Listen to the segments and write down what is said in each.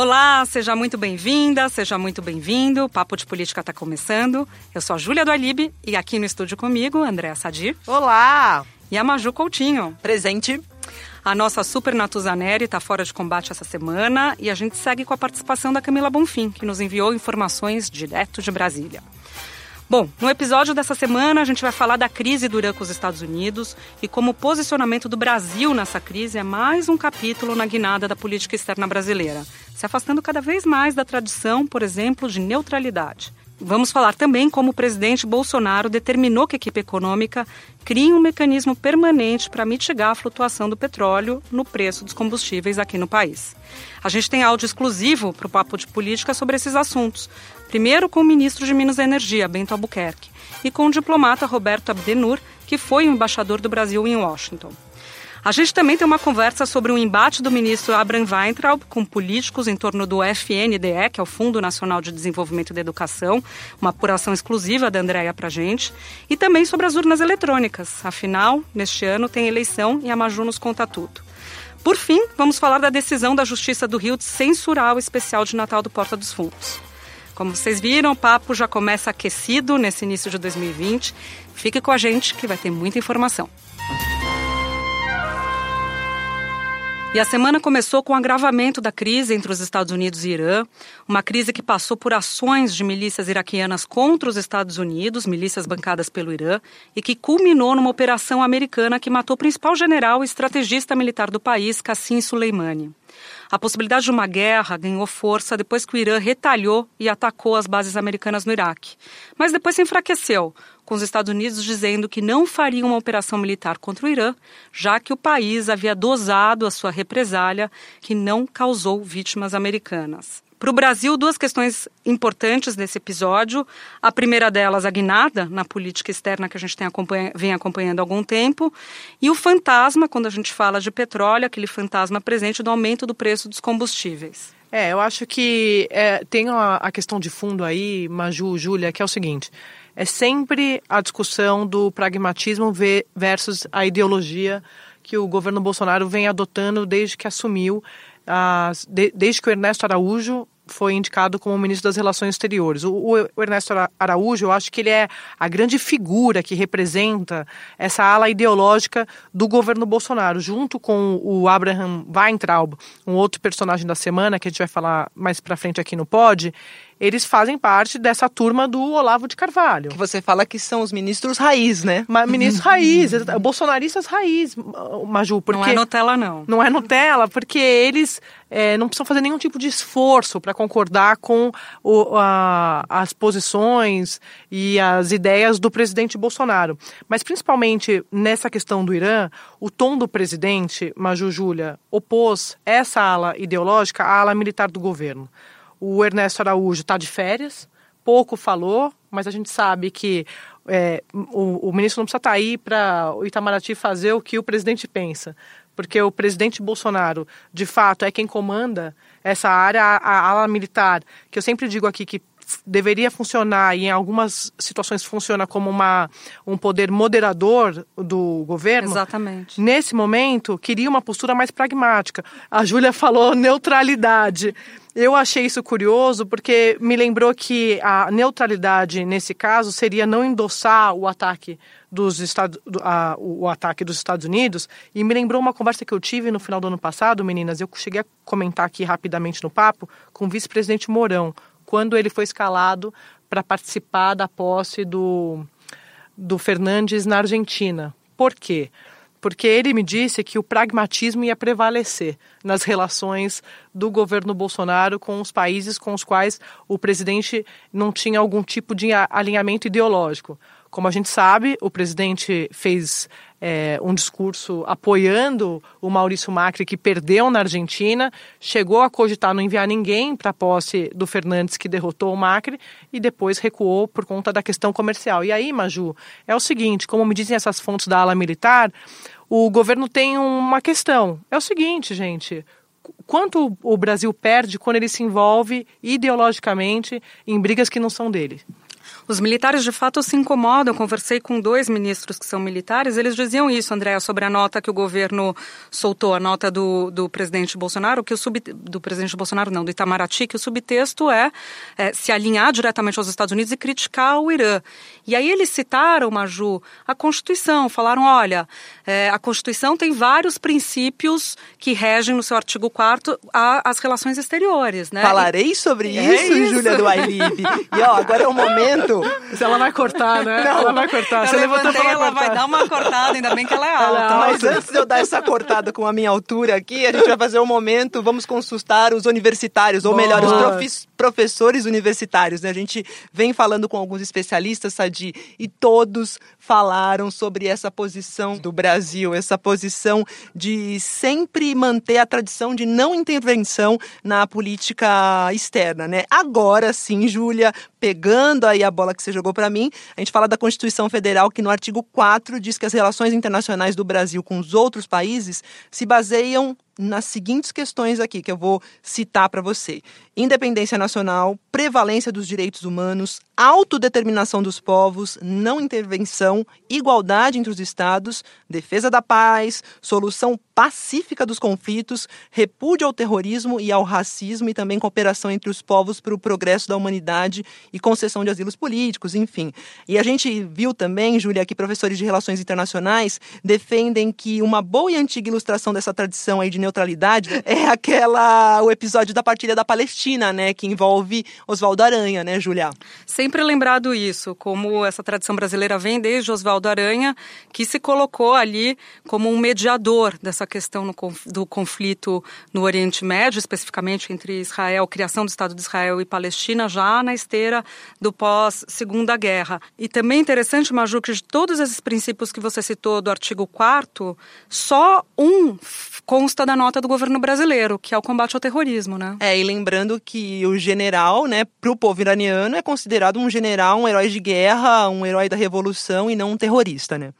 Olá, seja muito bem-vinda, seja muito bem-vindo. O Papo de Política está começando. Eu sou a Júlia do Alibe e aqui no estúdio comigo, Andréa Sadir. Olá! E a Maju Coutinho. Presente. A nossa Super Natuzaneri está fora de combate essa semana e a gente segue com a participação da Camila Bonfim, que nos enviou informações direto de Brasília. Bom, no episódio dessa semana a gente vai falar da crise do Irã com os Estados Unidos e como o posicionamento do Brasil nessa crise é mais um capítulo na guinada da política externa brasileira, se afastando cada vez mais da tradição, por exemplo, de neutralidade. Vamos falar também como o presidente Bolsonaro determinou que a equipe econômica crie um mecanismo permanente para mitigar a flutuação do petróleo no preço dos combustíveis aqui no país. A gente tem áudio exclusivo para o Papo de Política sobre esses assuntos. Primeiro com o ministro de Minas e Energia, Bento Albuquerque, e com o diplomata Roberto Abdenur, que foi o embaixador do Brasil em Washington. A gente também tem uma conversa sobre o embate do ministro Abraham Weintraub com políticos em torno do FNDE, que é o Fundo Nacional de Desenvolvimento da Educação, uma apuração exclusiva da Andréia para gente, e também sobre as urnas eletrônicas. Afinal, neste ano tem eleição e a Maju nos conta tudo. Por fim, vamos falar da decisão da Justiça do Rio de censurar o especial de Natal do Porta dos Fundos. Como vocês viram, o papo já começa aquecido nesse início de 2020. Fique com a gente que vai ter muita informação. E a semana começou com o agravamento da crise entre os Estados Unidos e Irã, uma crise que passou por ações de milícias iraquianas contra os Estados Unidos, milícias bancadas pelo Irã, e que culminou numa operação americana que matou o principal general e estrategista militar do país, Qassim Soleimani. A possibilidade de uma guerra ganhou força depois que o Irã retalhou e atacou as bases americanas no Iraque. Mas depois se enfraqueceu, com os Estados Unidos dizendo que não faria uma operação militar contra o Irã, já que o país havia dosado a sua represália, que não causou vítimas americanas. Para o Brasil, duas questões importantes nesse episódio. A primeira delas, a guinada na política externa que a gente acompanha, vem acompanhando há algum tempo. E o fantasma, quando a gente fala de petróleo, aquele fantasma presente do aumento do preço dos combustíveis. É, eu acho que é, tem a, a questão de fundo aí, Maju, Júlia, que é o seguinte: é sempre a discussão do pragmatismo versus a ideologia que o governo Bolsonaro vem adotando desde que assumiu desde que o Ernesto Araújo foi indicado como ministro das Relações Exteriores. O, o, Ernesto Araújo, eu acho que ele é a grande figura que representa essa ala ideológica do governo Bolsonaro, junto com o Abraham Weintraub, um outro personagem da semana que a gente vai falar mais para frente aqui no Pod eles fazem parte dessa turma do Olavo de Carvalho. Que você fala que são os ministros raiz, né? Ministros raiz, bolsonaristas raiz, Maju. Porque não é Nutella, não. Não é Nutella, porque eles é, não precisam fazer nenhum tipo de esforço para concordar com o, a, as posições e as ideias do presidente Bolsonaro. Mas principalmente nessa questão do Irã, o tom do presidente, Maju Júlia, opôs essa ala ideológica à ala militar do governo. O Ernesto Araújo está de férias, pouco falou, mas a gente sabe que é, o, o, ministro não precisa estar tá aí para o Itamaraty fazer o que o presidente pensa, porque o presidente Bolsonaro, de fato, é quem comanda essa área, a, ala militar, que eu sempre digo aqui que deveria funcionar e em algumas situações funciona como uma, um poder moderador do governo. Exatamente. Nesse momento, queria uma postura mais pragmática. A Júlia falou neutralidade. Eu achei isso curioso porque me lembrou que a neutralidade nesse caso seria não endossar o ataque dos Estados, a, o ataque dos Estados Unidos e me lembrou uma conversa que eu tive no final do ano passado, meninas. Eu cheguei a comentar aqui rapidamente no papo com o vice-presidente Mourão quando ele foi escalado para participar da posse do do Fernandes na Argentina. Por quê? porque ele me disse que o pragmatismo ia prevalecer nas relações do governo Bolsonaro com os países com os quais o presidente não tinha algum tipo de alinhamento ideológico. Como a gente sabe, o presidente fez é, um discurso apoiando o Maurício Macri, que perdeu na Argentina, chegou a cogitar não enviar ninguém para a posse do Fernandes, que derrotou o Macri, e depois recuou por conta da questão comercial. E aí, Maju, é o seguinte: como me dizem essas fontes da ala militar, o governo tem uma questão. É o seguinte, gente quanto o Brasil perde quando ele se envolve ideologicamente em brigas que não são dele. Os militares de fato se incomodam. Conversei com dois ministros que são militares, eles diziam isso, Andréa, sobre a nota que o governo soltou, a nota do, do presidente Bolsonaro, que o sub, do presidente Bolsonaro não, do Itamaraty, que o subtexto é, é se alinhar diretamente aos Estados Unidos e criticar o Irã. E aí eles citaram, Maju, a Constituição, falaram, olha, é, a Constituição tem vários princípios que regem no seu artigo 4 as relações exteriores, né? Falarei sobre é isso, isso. Júlia do Ailib. e ó, agora é o momento se ela vai cortar, né? Não, ela vai cortar. Você levantou pra ela cortar. vai dar uma cortada, ainda bem que ela é alta. Ela é alta. Mas antes de eu dar essa cortada com a minha altura aqui, a gente vai fazer um momento, vamos consultar os universitários, ou melhor, os professores universitários. Né? A gente vem falando com alguns especialistas, Sadi, e todos falaram sobre essa posição do Brasil, essa posição de sempre manter a tradição de não intervenção na política externa, né? Agora sim, Júlia, pegando aí a bola que você jogou para mim, a gente fala da Constituição Federal que no artigo 4 diz que as relações internacionais do Brasil com os outros países se baseiam nas seguintes questões aqui que eu vou citar para você: independência nacional, prevalência dos direitos humanos, autodeterminação dos povos, não intervenção, igualdade entre os estados, defesa da paz, solução pacífica dos conflitos, repúdio ao terrorismo e ao racismo e também cooperação entre os povos para o progresso da humanidade e concessão de asilos políticos, enfim. E a gente viu também, Júlia, que professores de relações internacionais defendem que uma boa e antiga ilustração dessa tradição aí de neutralidade é aquela o episódio da partilha da Palestina, né, que envolve Oswaldo Aranha, né, Júlia? Sempre lembrado isso, como essa tradição brasileira vem desde Oswaldo Aranha, que se colocou ali como um mediador dessa questão do conflito no Oriente Médio, especificamente entre Israel, criação do Estado de Israel e Palestina, já na esteira do pós-Segunda Guerra. E também interessante, Maju, que de todos esses princípios que você citou do artigo 4 só um consta da nota do governo brasileiro, que é o combate ao terrorismo, né? É, e lembrando que o general, né, para o povo iraniano, é considerado um general, um herói de guerra, um herói da revolução e não um terrorista, né?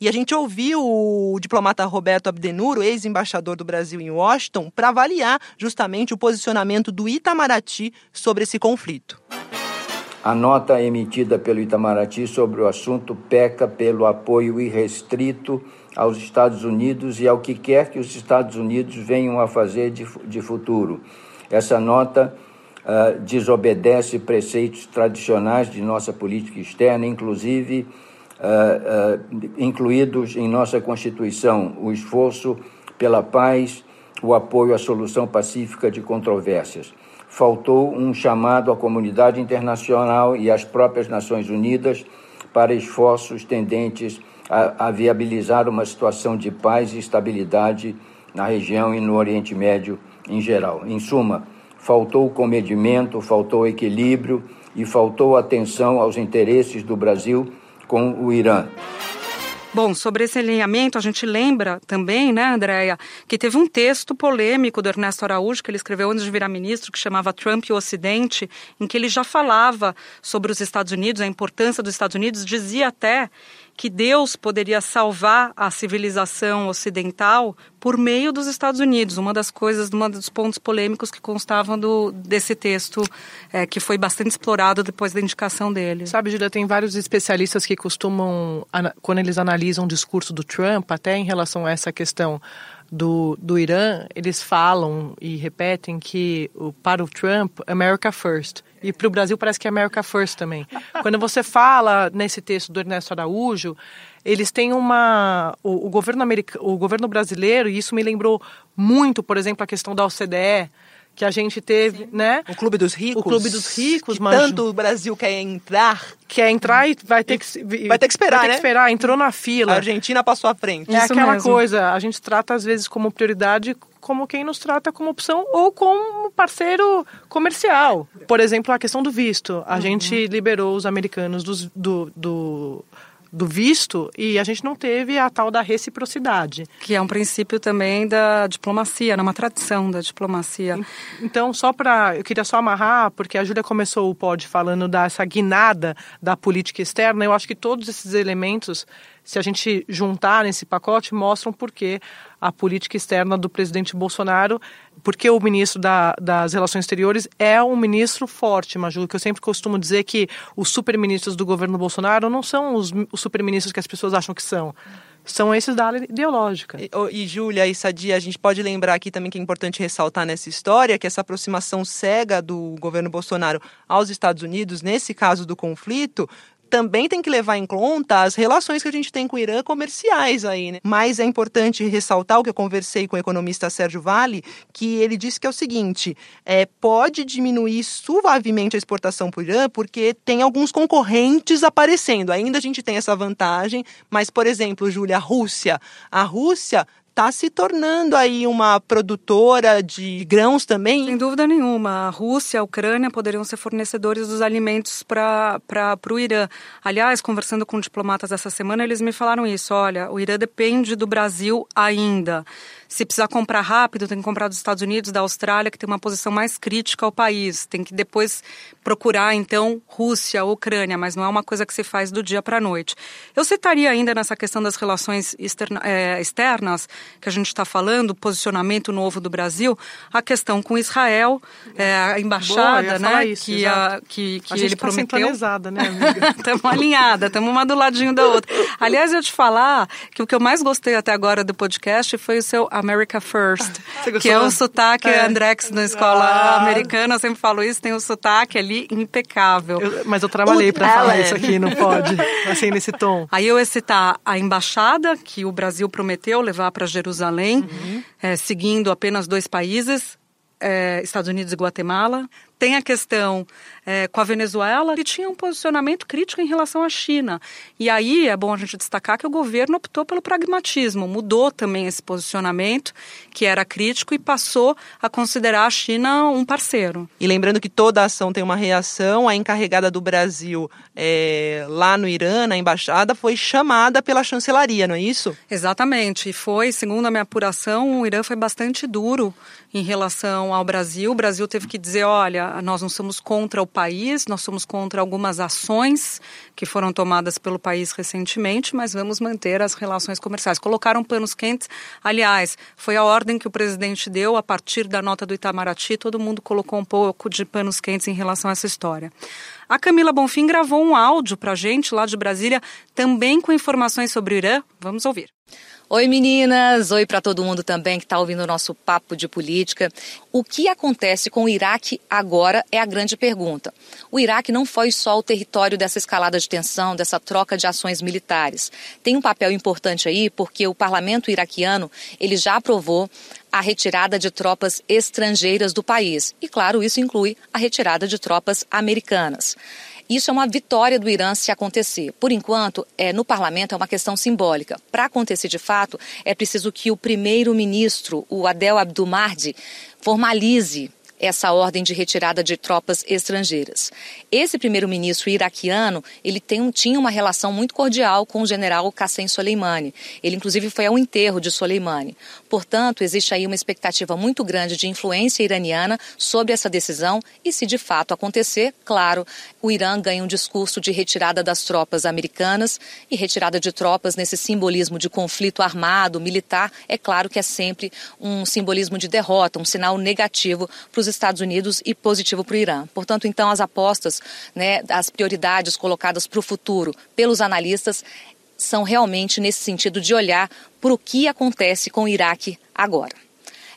E a gente ouviu o diplomata Roberto Abdenuro, ex-embaixador do Brasil em Washington, para avaliar justamente o posicionamento do Itamaraty sobre esse conflito. A nota emitida pelo Itamaraty sobre o assunto peca pelo apoio irrestrito aos Estados Unidos e ao que quer que os Estados Unidos venham a fazer de, de futuro. Essa nota uh, desobedece preceitos tradicionais de nossa política externa, inclusive uh, uh, incluídos em nossa Constituição, o esforço pela paz, o apoio à solução pacífica de controvérsias. Faltou um chamado à comunidade internacional e às próprias Nações Unidas para esforços tendentes a, a viabilizar uma situação de paz e estabilidade na região e no Oriente Médio em geral. Em suma, faltou comedimento, faltou equilíbrio e faltou atenção aos interesses do Brasil com o Irã. Bom, sobre esse alinhamento, a gente lembra também, né, Andréia, que teve um texto polêmico do Ernesto Araújo, que ele escreveu antes de virar ministro, que chamava Trump e o Ocidente, em que ele já falava sobre os Estados Unidos, a importância dos Estados Unidos, dizia até que Deus poderia salvar a civilização ocidental por meio dos Estados Unidos. Uma das coisas, um dos pontos polêmicos que constavam do, desse texto, é, que foi bastante explorado depois da indicação dele. Sabe, Julia, tem vários especialistas que costumam, quando eles analisam o discurso do Trump, até em relação a essa questão do, do Irã, eles falam e repetem que para o Trump, America First. E para o Brasil parece que é America First também. Quando você fala nesse texto do Ernesto Araújo, eles têm uma. O, o governo, america, o governo brasileiro, e isso me lembrou muito, por exemplo, a questão da OCDE que a gente teve, Sim. né? O Clube dos Ricos. O Clube dos Ricos, mas tanto o Brasil quer entrar, quer entrar e vai ter que vai ter que esperar, vai ter né? que esperar, entrou na fila. A Argentina passou à frente. É Isso aquela mesmo. coisa, a gente trata às vezes como prioridade como quem nos trata como opção ou como parceiro comercial. Por exemplo, a questão do visto. A uhum. gente liberou os americanos dos, do, do do visto e a gente não teve a tal da reciprocidade. Que é um princípio também da diplomacia, né? uma tradição da diplomacia. Então, só para. Eu queria só amarrar, porque a Júlia começou o pod falando dessa guinada da política externa. Eu acho que todos esses elementos, se a gente juntar nesse pacote, mostram por que a política externa do presidente Bolsonaro, porque o ministro da, das Relações Exteriores é um ministro forte, Maju, que eu sempre costumo dizer que os superministros do governo Bolsonaro não são os, os superministros que as pessoas acham que são são esses da área ideológica. E, e Júlia e Sadia, a gente pode lembrar aqui também que é importante ressaltar nessa história que essa aproximação cega do governo Bolsonaro aos Estados Unidos, nesse caso do conflito, também tem que levar em conta as relações que a gente tem com o Irã comerciais aí, né? Mas é importante ressaltar o que eu conversei com o economista Sérgio Vale, que ele disse que é o seguinte: é, pode diminuir suavemente a exportação para o Irã, porque tem alguns concorrentes aparecendo. Ainda a gente tem essa vantagem, mas, por exemplo, Júlia, a Rússia. A Rússia está se tornando aí uma produtora de grãos também? Sem dúvida nenhuma. A Rússia, a Ucrânia poderiam ser fornecedores dos alimentos para o Irã. Aliás, conversando com diplomatas essa semana, eles me falaram isso. Olha, o Irã depende do Brasil ainda. Se precisar comprar rápido, tem que comprar dos Estados Unidos, da Austrália, que tem uma posição mais crítica ao país. Tem que depois procurar, então, Rússia, Ucrânia, mas não é uma coisa que se faz do dia para a noite. Eu citaria ainda nessa questão das relações externa, é, externas, que a gente está falando, posicionamento novo do Brasil, a questão com Israel, é, a embaixada, Boa, né, isso, que, a, que, que a ele tá prometeu. né, amiga? Estamos alinhada, estamos uma do ladinho da outra. Aliás, eu te falar que o que eu mais gostei até agora do podcast foi o seu America First, que é um sotaque é. Andrex na escola ah. americana, eu sempre falo isso, tem um sotaque ali impecável. Eu, mas eu trabalhei para falar isso aqui, não pode, assim, nesse tom. Aí eu ia citar a embaixada que o Brasil prometeu levar para Jerusalém, uhum. é, seguindo apenas dois países, é, Estados Unidos e Guatemala. Tem a questão é, com a Venezuela, ele tinha um posicionamento crítico em relação à China. E aí é bom a gente destacar que o governo optou pelo pragmatismo, mudou também esse posicionamento, que era crítico, e passou a considerar a China um parceiro. E lembrando que toda ação tem uma reação, a encarregada do Brasil é, lá no Irã, na embaixada, foi chamada pela chancelaria, não é isso? Exatamente. E foi, segundo a minha apuração, o Irã foi bastante duro em relação ao Brasil. O Brasil teve que dizer: olha, nós não somos contra o país, nós somos contra algumas ações que foram tomadas pelo país recentemente, mas vamos manter as relações comerciais. Colocaram panos quentes. Aliás, foi a ordem que o presidente deu a partir da nota do Itamaraty, todo mundo colocou um pouco de panos quentes em relação a essa história. A Camila Bonfim gravou um áudio para a gente lá de Brasília, também com informações sobre o Irã. Vamos ouvir. Oi meninas, oi para todo mundo também que está ouvindo o nosso papo de política. O que acontece com o Iraque agora é a grande pergunta. O Iraque não foi só o território dessa escalada de tensão, dessa troca de ações militares. Tem um papel importante aí porque o parlamento iraquiano ele já aprovou a retirada de tropas estrangeiras do país. E claro, isso inclui a retirada de tropas americanas. Isso é uma vitória do Irã se acontecer. Por enquanto, é, no parlamento é uma questão simbólica. Para acontecer de fato, é preciso que o primeiro-ministro, o Adel Abdulmahdi, formalize essa ordem de retirada de tropas estrangeiras. Esse primeiro-ministro iraquiano, ele tem, tinha uma relação muito cordial com o general Qassem Soleimani. Ele, inclusive, foi ao enterro de Soleimani. Portanto, existe aí uma expectativa muito grande de influência iraniana sobre essa decisão e, se de fato acontecer, claro, o Irã ganha um discurso de retirada das tropas americanas e retirada de tropas nesse simbolismo de conflito armado, militar, é claro que é sempre um simbolismo de derrota, um sinal negativo para os Estados Unidos e positivo para o Irã. Portanto, então, as apostas, né, as prioridades colocadas para o futuro pelos analistas são realmente nesse sentido de olhar para o que acontece com o Iraque agora.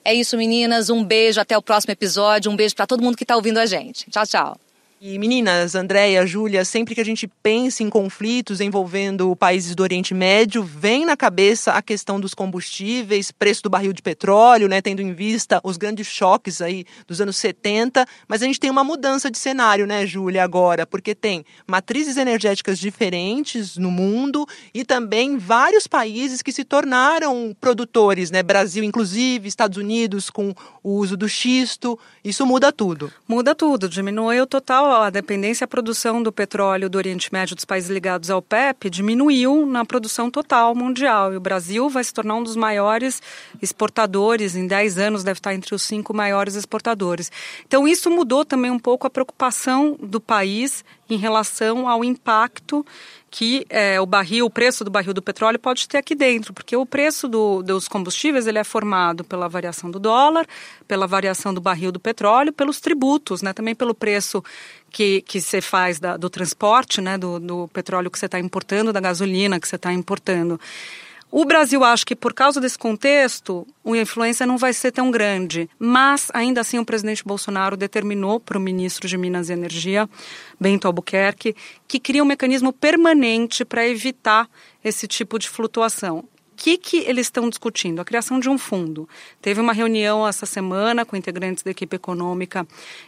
É isso, meninas. Um beijo, até o próximo episódio. Um beijo para todo mundo que está ouvindo a gente. Tchau, tchau. E meninas, Andréia, Júlia, sempre que a gente pensa em conflitos envolvendo países do Oriente Médio, vem na cabeça a questão dos combustíveis, preço do barril de petróleo, né, tendo em vista os grandes choques aí dos anos 70, mas a gente tem uma mudança de cenário, né, Júlia, agora, porque tem matrizes energéticas diferentes no mundo e também vários países que se tornaram produtores, né, Brasil inclusive, Estados Unidos com o uso do xisto, isso muda tudo. Muda tudo, diminui o total a dependência à produção do petróleo do Oriente Médio dos países ligados ao PEP diminuiu na produção total mundial. E o Brasil vai se tornar um dos maiores exportadores, em 10 anos deve estar entre os cinco maiores exportadores. Então, isso mudou também um pouco a preocupação do país em relação ao impacto que é, o barril, o preço do barril do petróleo pode ter aqui dentro, porque o preço do, dos combustíveis ele é formado pela variação do dólar, pela variação do barril do petróleo, pelos tributos, né, também pelo preço que, que você faz da, do transporte, né, do, do petróleo que você está importando, da gasolina que você está importando. O Brasil acho que por causa desse contexto, a influência não vai ser tão grande, mas ainda assim o presidente Bolsonaro determinou para o ministro de Minas e Energia, Bento Albuquerque, que cria um mecanismo permanente para evitar esse tipo de flutuação. O que, que eles estão discutindo? A criação de um fundo. Teve uma reunião essa semana com integrantes da equipe econômica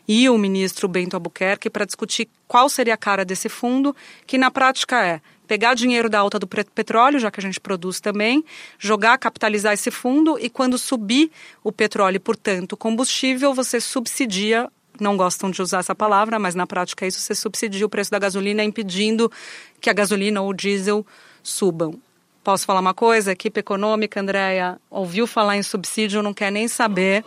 e o ministro Bento Albuquerque para discutir qual seria a cara desse fundo, que na prática é pegar dinheiro da alta do petróleo, já que a gente produz também, jogar, capitalizar esse fundo e quando subir o petróleo e, portanto, combustível, você subsidia não gostam de usar essa palavra, mas na prática é isso, você subsidia o preço da gasolina impedindo que a gasolina ou o diesel subam. Posso falar uma coisa? Equipe econômica, Andréia, ouviu falar em subsídio, não quer nem saber.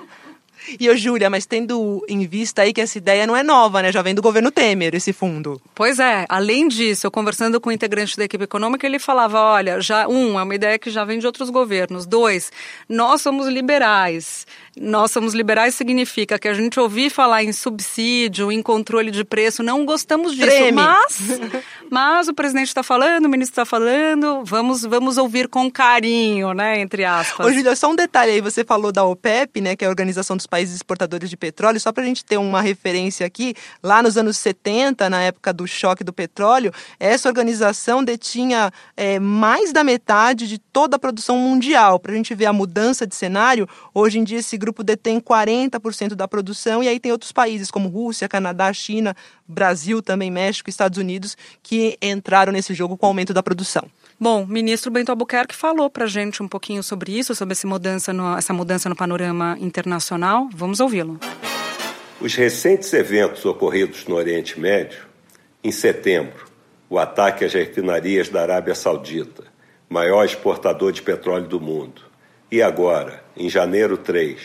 E eu, Júlia, mas tendo em vista aí que essa ideia não é nova, né? Já vem do governo Temer, esse fundo. Pois é. Além disso, eu conversando com o integrante da equipe econômica, ele falava: olha, já um, é uma ideia que já vem de outros governos. Dois, nós somos liberais. Nós somos liberais significa que a gente ouvir falar em subsídio, em controle de preço, não gostamos disso. Treme. Mas, mas o presidente está falando, o ministro está falando, vamos, vamos ouvir com carinho, né? Entre aspas. Ô, Júlia, só um detalhe aí, você falou da OPEP, né? Que é a Organização dos Países Exportadores de Petróleo, só para a gente ter uma referência aqui, lá nos anos 70, na época do choque do petróleo, essa organização detinha é, mais da metade de toda a produção mundial. Para a gente ver a mudança de cenário, hoje em dia esse grupo detém 40% da produção, e aí tem outros países como Rússia, Canadá, China, Brasil, também México, Estados Unidos, que entraram nesse jogo com o aumento da produção. Bom, o ministro Bento Albuquerque falou para gente um pouquinho sobre isso, sobre essa mudança no, essa mudança no panorama internacional. Vamos ouvi-lo. Os recentes eventos ocorridos no Oriente Médio, em setembro, o ataque às refinarias da Arábia Saudita, maior exportador de petróleo do mundo, e agora, em janeiro 3,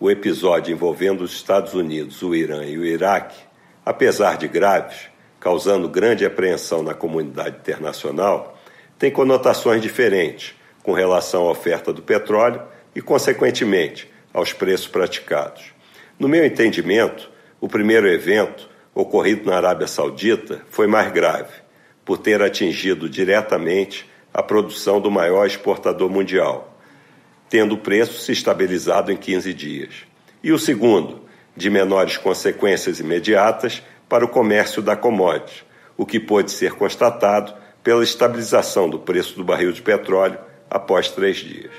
o episódio envolvendo os Estados Unidos, o Irã e o Iraque, apesar de graves, causando grande apreensão na comunidade internacional, tem conotações diferentes com relação à oferta do petróleo e, consequentemente, aos preços praticados. No meu entendimento, o primeiro evento, ocorrido na Arábia Saudita, foi mais grave, por ter atingido diretamente a produção do maior exportador mundial tendo o preço se estabilizado em 15 dias. E o segundo, de menores consequências imediatas para o comércio da commodity, o que pôde ser constatado pela estabilização do preço do barril de petróleo após três dias.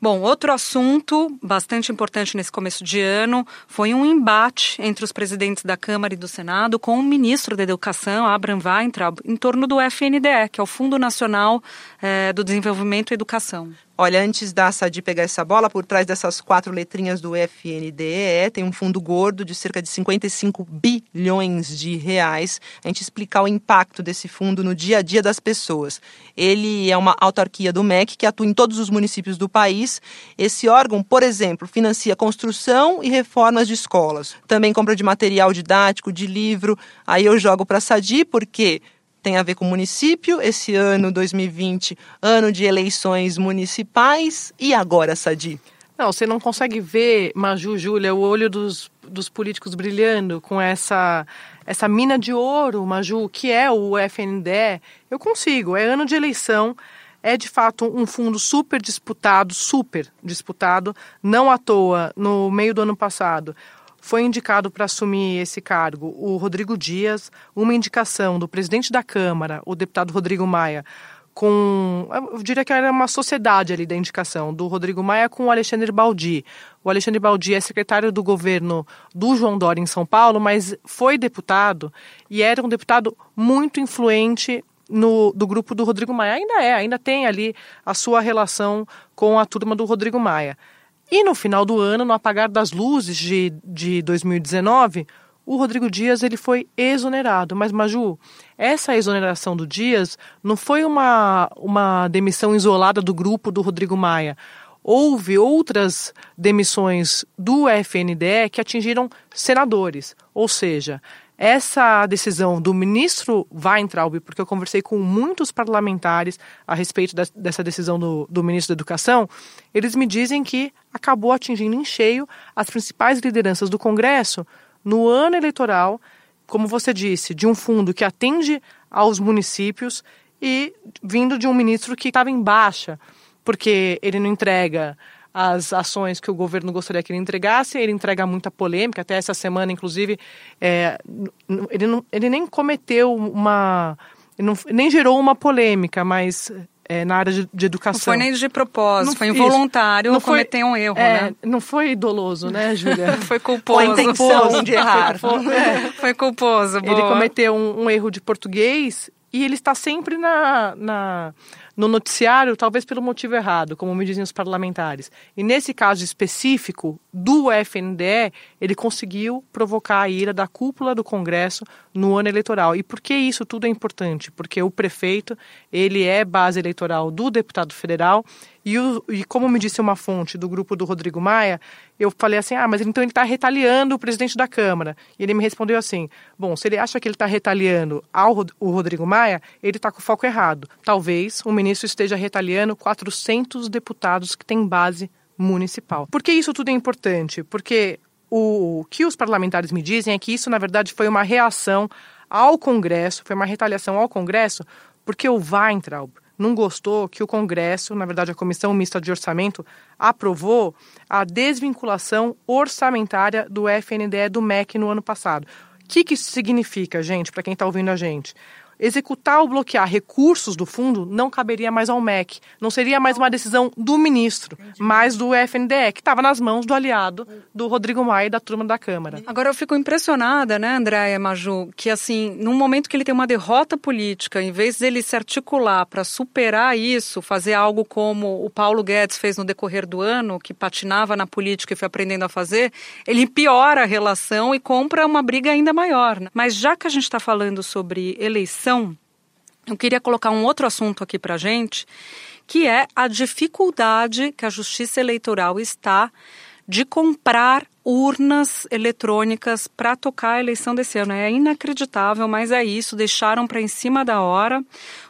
Bom, outro assunto bastante importante nesse começo de ano foi um embate entre os presidentes da Câmara e do Senado com o ministro da Educação, Abraham Weintraub, em torno do FNDE, que é o Fundo Nacional eh, do Desenvolvimento e Educação. Olha, antes da Sadi pegar essa bola, por trás dessas quatro letrinhas do FNDE tem um fundo gordo de cerca de 55 bilhões de reais. A gente explicar o impacto desse fundo no dia a dia das pessoas. Ele é uma autarquia do MEC que atua em todos os municípios do país. Esse órgão, por exemplo, financia construção e reformas de escolas. Também compra de material didático, de livro. Aí eu jogo para a Sadi porque tem a ver com município. Esse ano, 2020, ano de eleições municipais. E agora, Sadi? Não, você não consegue ver, Maju, Júlia, o olho dos, dos políticos brilhando com essa, essa mina de ouro, Maju, que é o FNDE. Eu consigo, é ano de eleição. É de fato um fundo super disputado, super disputado, não à toa, no meio do ano passado foi indicado para assumir esse cargo o Rodrigo Dias, uma indicação do presidente da Câmara, o deputado Rodrigo Maia, com. Eu diria que era uma sociedade ali da indicação, do Rodrigo Maia com o Alexandre Baldi. O Alexandre Baldi é secretário do governo do João Dória em São Paulo, mas foi deputado e era um deputado muito influente no, do grupo do Rodrigo Maia. Ainda é, ainda tem ali a sua relação com a turma do Rodrigo Maia. E no final do ano, no apagar das luzes de, de 2019, o Rodrigo Dias ele foi exonerado. Mas, Maju, essa exoneração do Dias não foi uma, uma demissão isolada do grupo do Rodrigo Maia. Houve outras demissões do FNDE que atingiram senadores. Ou seja, essa decisão do ministro Weintraub, porque eu conversei com muitos parlamentares a respeito da, dessa decisão do, do ministro da Educação, eles me dizem que acabou atingindo em cheio as principais lideranças do Congresso no ano eleitoral, como você disse, de um fundo que atende aos municípios e vindo de um ministro que estava em baixa, porque ele não entrega as ações que o governo gostaria que ele entregasse. Ele entrega muita polêmica. Até essa semana, inclusive, é, ele, não, ele nem cometeu uma. Não, nem gerou uma polêmica, mas é, na área de, de, educação. Não foi nem de propósito, não, foi involuntário não cometer um erro, é, né? Não foi doloso, né, Júlia? foi culposo. A intenção de errar. Foi, é. foi culposo. Ele cometeu um, um, erro de português e ele está sempre na, na no noticiário, talvez pelo motivo errado, como me dizem os parlamentares. E nesse caso específico do FNDE, ele conseguiu provocar a ira da cúpula do Congresso no ano eleitoral. E por que isso tudo é importante? Porque o prefeito, ele é base eleitoral do deputado federal e, o, e, como me disse uma fonte do grupo do Rodrigo Maia, eu falei assim: ah, mas então ele está retaliando o presidente da Câmara. E ele me respondeu assim: bom, se ele acha que ele está retaliando ao o Rodrigo Maia, ele está com o foco errado. Talvez o ministro esteja retaliando 400 deputados que têm base municipal. Por que isso tudo é importante? Porque o que os parlamentares me dizem é que isso, na verdade, foi uma reação ao Congresso, foi uma retaliação ao Congresso, porque o Weintraub não gostou que o Congresso, na verdade a Comissão Mista de Orçamento, aprovou a desvinculação orçamentária do FNDE do MEC no ano passado. O que, que isso significa, gente, para quem está ouvindo a gente? Executar ou bloquear recursos do fundo não caberia mais ao MEC. Não seria mais uma decisão do ministro, mas do FNDE, que estava nas mãos do aliado do Rodrigo Maia e da turma da Câmara. Agora eu fico impressionada, né, Andréia Maju, que assim, num momento que ele tem uma derrota política, em vez dele se articular para superar isso, fazer algo como o Paulo Guedes fez no decorrer do ano, que patinava na política e foi aprendendo a fazer, ele piora a relação e compra uma briga ainda maior. Né? Mas já que a gente está falando sobre eleição, eleição, eu queria colocar um outro assunto aqui para gente, que é a dificuldade que a Justiça Eleitoral está de comprar urnas eletrônicas para tocar a eleição desse ano. É inacreditável, mas é isso. Deixaram para em cima da hora.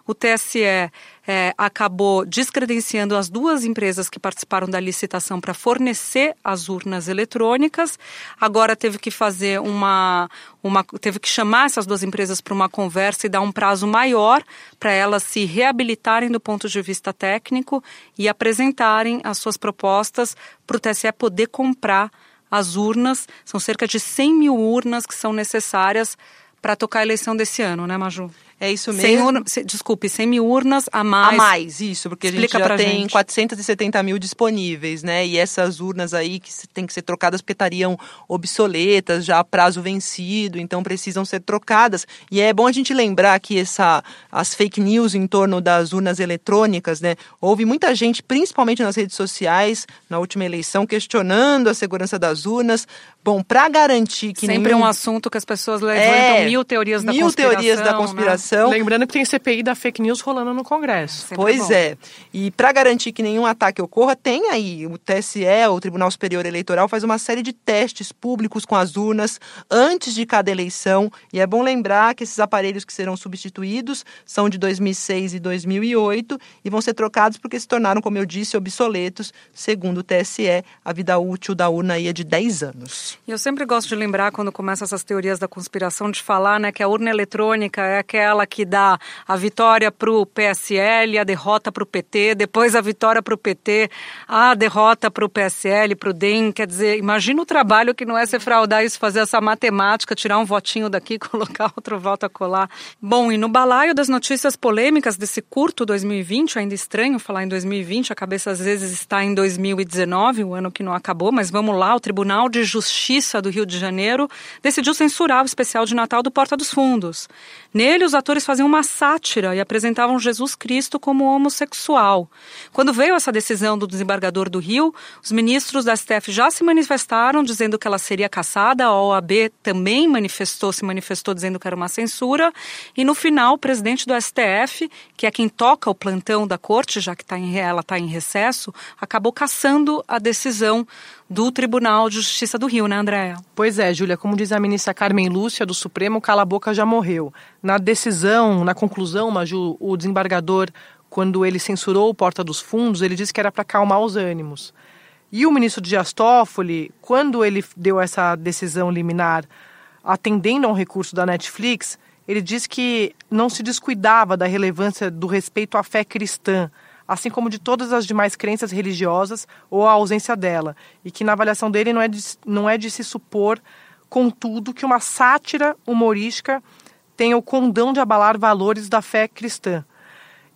O TSE é, acabou descredenciando as duas empresas que participaram da licitação para fornecer as urnas eletrônicas. Agora teve que fazer uma, uma teve que chamar essas duas empresas para uma conversa e dar um prazo maior para elas se reabilitarem do ponto de vista técnico e apresentarem as suas propostas para o TSE poder comprar as urnas. São cerca de 100 mil urnas que são necessárias para tocar a eleição desse ano, né, Maju? É isso mesmo. Urna, desculpe, 100 mil urnas a mais. A mais, isso, porque Explica a gente já tem gente. 470 mil disponíveis, né? E essas urnas aí que tem que ser trocadas porque estariam obsoletas, já a prazo vencido, então precisam ser trocadas. E é bom a gente lembrar que essa, as fake news em torno das urnas eletrônicas, né? Houve muita gente, principalmente nas redes sociais, na última eleição, questionando a segurança das urnas. Bom, para garantir que. Sempre nenhum... um assunto que as pessoas levantam é, mil teorias da mil conspiração. Mil teorias da conspiração. Né? Lembrando que tem CPI da fake news rolando no Congresso. Sempre pois é. E para garantir que nenhum ataque ocorra, tem aí o TSE, o Tribunal Superior Eleitoral, faz uma série de testes públicos com as urnas antes de cada eleição. E é bom lembrar que esses aparelhos que serão substituídos são de 2006 e 2008 e vão ser trocados porque se tornaram, como eu disse, obsoletos. Segundo o TSE, a vida útil da urna aí é de 10 anos. Eu sempre gosto de lembrar, quando começam essas teorias da conspiração, de falar né, que a urna eletrônica é aquela aquela que dá a vitória para o PSL, a derrota para o PT, depois a vitória para o PT, a derrota para o PSL, para o DEM. Quer dizer, imagina o trabalho que não é se fraudar isso, fazer essa matemática, tirar um votinho daqui, colocar outro voto a colar. Bom, e no balaio das notícias polêmicas desse curto 2020, ainda estranho falar em 2020, a cabeça às vezes está em 2019, o ano que não acabou, mas vamos lá, o Tribunal de Justiça do Rio de Janeiro decidiu censurar o especial de Natal do Porta dos Fundos. Nele, os atores faziam uma sátira e apresentavam Jesus Cristo como homossexual. Quando veio essa decisão do desembargador do Rio, os ministros da STF já se manifestaram dizendo que ela seria caçada, a OAB também manifestou, se manifestou dizendo que era uma censura, e no final o presidente do STF, que é quem toca o plantão da corte, já que tá em, ela está em recesso, acabou caçando a decisão do Tribunal de Justiça do Rio, né, Andréa? Pois é, Júlia, como diz a ministra Carmen Lúcia do Supremo, cala a boca já morreu. Na decisão, na conclusão, Maju, o desembargador, quando ele censurou o Porta dos Fundos, ele disse que era para acalmar os ânimos. E o ministro Dias Toffoli, quando ele deu essa decisão liminar atendendo a um recurso da Netflix, ele disse que não se descuidava da relevância do respeito à fé cristã, assim como de todas as demais crenças religiosas ou a ausência dela, e que na avaliação dele não é de, não é de se supor, contudo, que uma sátira humorística tenha o condão de abalar valores da fé cristã.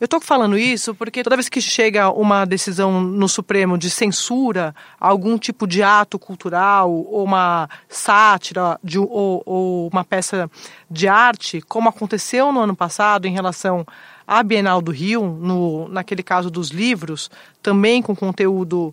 Eu estou falando isso porque toda vez que chega uma decisão no Supremo de censura algum tipo de ato cultural ou uma sátira de, ou, ou uma peça de arte, como aconteceu no ano passado em relação à Bienal do Rio, no, naquele caso dos livros, também com conteúdo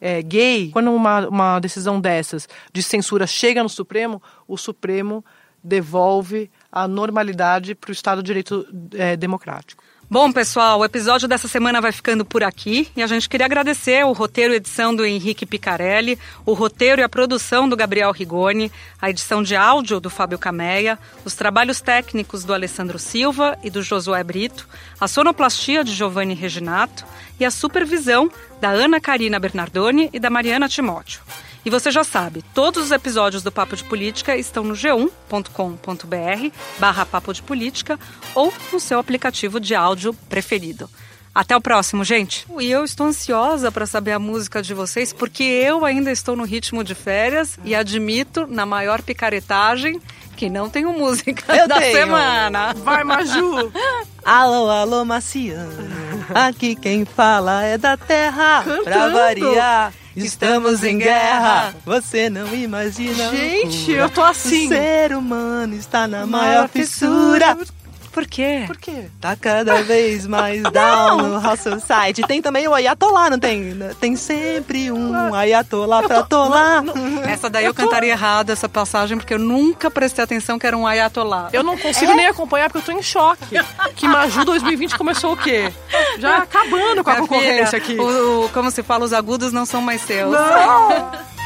é, gay, quando uma, uma decisão dessas de censura chega no Supremo, o Supremo devolve a normalidade para o Estado de Direito é, democrático. Bom, pessoal, o episódio dessa semana vai ficando por aqui e a gente queria agradecer o roteiro e edição do Henrique Picarelli, o roteiro e a produção do Gabriel Rigoni, a edição de áudio do Fábio Cameia, os trabalhos técnicos do Alessandro Silva e do Josué Brito, a sonoplastia de Giovanni Reginato e a supervisão da Ana Karina Bernardoni e da Mariana Timóteo. E você já sabe, todos os episódios do Papo de Política estão no g1.com.br barra Papo de Política ou no seu aplicativo de áudio preferido. Até o próximo, gente. E eu estou ansiosa para saber a música de vocês, porque eu ainda estou no ritmo de férias e admito, na maior picaretagem, que não tenho música Eu da tenho. semana. Vai, Maju! Alô, alô, Marciano. Aqui quem fala é da terra. Pra Cantando. variar, estamos em guerra. Você não imagina. Gente, eu tô assim. O ser humano está na maior fissura. Por quê? Por quê? Tá cada vez mais down no House Society. Tem também o Ayatollah, não tem? Tem sempre um Ayatollah pra tolar. Essa daí eu, cantaria errado, essa passagem, porque eu nunca prestei atenção que era um ayatollah. Eu não consigo nem acompanhar porque eu tô em choque. Que Maju 2020 começou o quê? Já acabando com a Minha concorrência filha, aqui. o- o- como se fala, os agudos não são mais seus. Não!